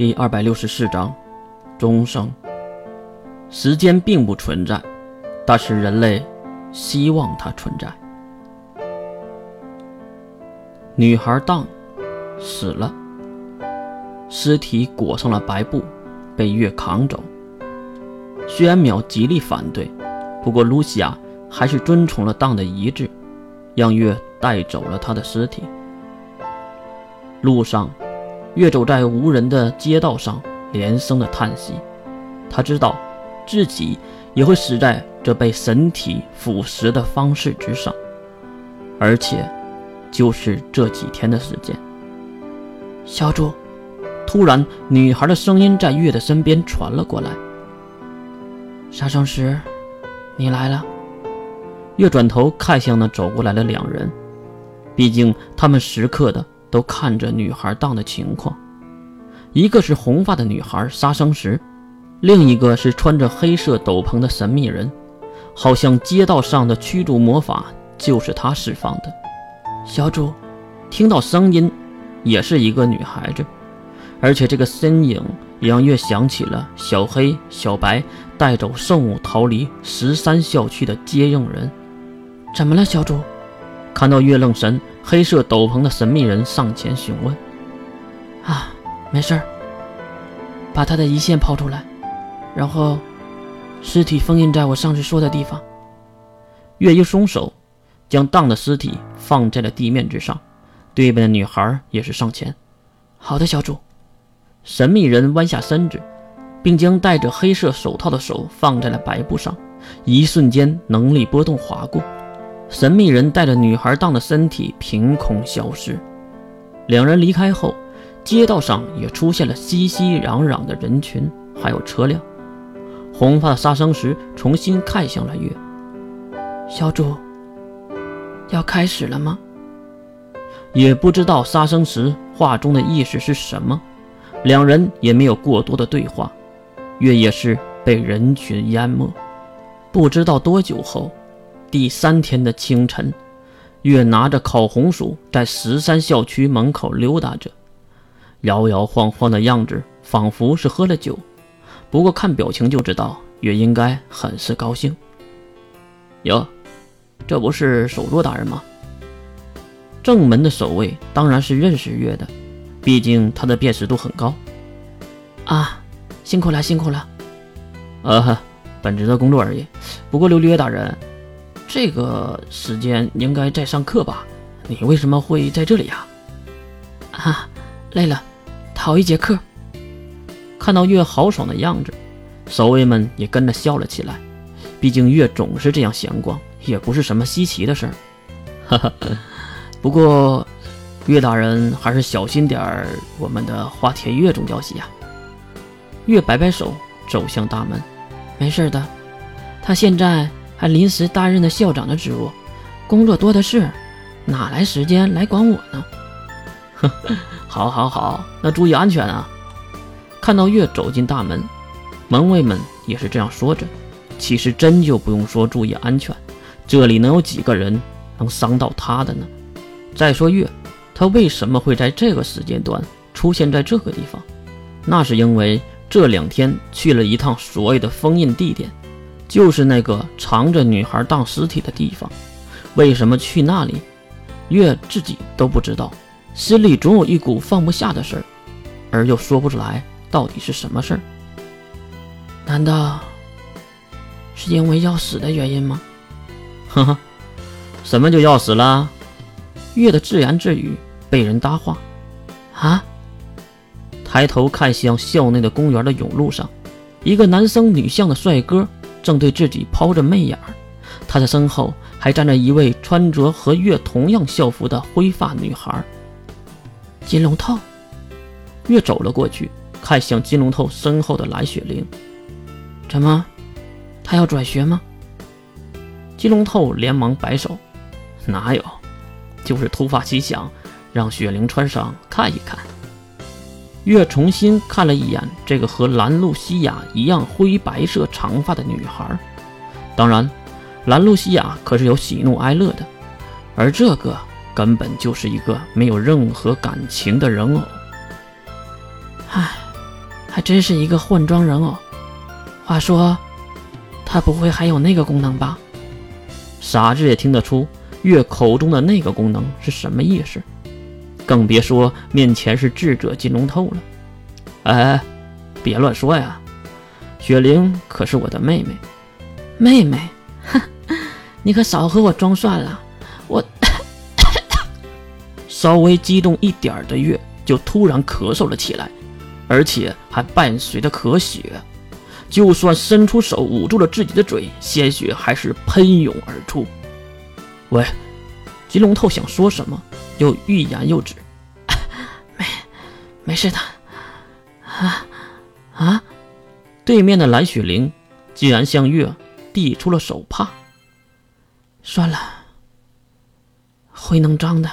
第二百六十四章，钟声。时间并不存在，但是人类希望它存在。女孩当死了，尸体裹上了白布，被月扛走。虽然淼极力反对，不过露西亚还是遵从了当的遗志，让月带走了他的尸体。路上。越走在无人的街道上，连声的叹息。他知道，自己也会死在这被神体腐蚀的方式之上，而且，就是这几天的时间。小主，突然，女孩的声音在月的身边传了过来：“杀生石，你来了。”月转头看向那走过来的两人，毕竟他们时刻的。都看着女孩荡的情况，一个是红发的女孩杀生石，另一个是穿着黑色斗篷的神秘人，好像街道上的驱逐魔法就是他释放的。小主，听到声音，也是一个女孩子，而且这个身影也让月想起了小黑、小白带走圣物逃离十三校区的接应人。怎么了，小主？看到月愣神。黑色斗篷的神秘人上前询问：“啊，没事儿，把他的遗线抛出来，然后尸体封印在我上次说的地方。”月一松手，将荡的尸体放在了地面之上。对面的女孩也是上前：“好的，小主。”神秘人弯下身子，并将戴着黑色手套的手放在了白布上，一瞬间，能力波动划过。神秘人带着女孩荡的身体凭空消失。两人离开后，街道上也出现了熙熙攘攘的人群，还有车辆。红发的杀生石重新看向了月小主，要开始了吗？也不知道杀生石话中的意思是什么，两人也没有过多的对话。月也是被人群淹没。不知道多久后。第三天的清晨，月拿着烤红薯在十三校区门口溜达着，摇摇晃晃的样子，仿佛是喝了酒。不过看表情就知道，月应该很是高兴。哟，这不是守若大人吗？正门的守卫当然是认识月的，毕竟他的辨识度很高。啊，辛苦了，辛苦了。呃，本职的工作而已。不过琉璃月大人。这个时间应该在上课吧？你为什么会在这里呀？啊，累了，逃一节课。看到月豪爽的样子，守卫们也跟着笑了起来。毕竟月总是这样闲逛，也不是什么稀奇的事儿。哈哈，不过月大人还是小心点儿我们的花田月总教习呀。月摆摆手，走向大门。没事的，他现在。还临时担任的校长的职务，工作多的是，哪来时间来管我呢？哼，好，好，好，那注意安全啊！看到月走进大门，门卫们也是这样说着。其实真就不用说注意安全，这里能有几个人能伤到他的呢？再说月，他为什么会在这个时间段出现在这个地方？那是因为这两天去了一趟所谓的封印地点。就是那个藏着女孩当尸体的地方，为什么去那里？月自己都不知道，心里总有一股放不下的事儿，而又说不出来到底是什么事儿。难道是因为要死的原因吗？呵呵，什么就要死了？月的自言自语被人搭话。啊！抬头看向校内的公园的甬路上，一个男生女相的帅哥。正对自己抛着媚眼儿，他的身后还站着一位穿着和月同样校服的灰发女孩。金龙透，月走了过去，看向金龙透身后的蓝雪玲。怎么，他要转学吗？金龙透连忙摆手：“哪有，就是突发奇想，让雪玲穿上看一看。”月重新看了一眼这个和兰露西亚一样灰白色长发的女孩，当然，兰露西亚可是有喜怒哀乐的，而这个根本就是一个没有任何感情的人偶。唉，还真是一个换装人偶。话说，他不会还有那个功能吧？傻子也听得出月口中的那个功能是什么意思，更别说面前是智者金龙透了。哎，别乱说呀！雪玲可是我的妹妹。妹妹，哼，你可少和我装蒜了。我 稍微激动一点的月就突然咳嗽了起来，而且还伴随着咳血。就算伸出手捂住了自己的嘴，鲜血还是喷涌而出。喂，金龙透想说什么，又欲言又止。没，事的。啊啊！对面的蓝雪玲竟然向月递出了手帕。算了，会弄脏的。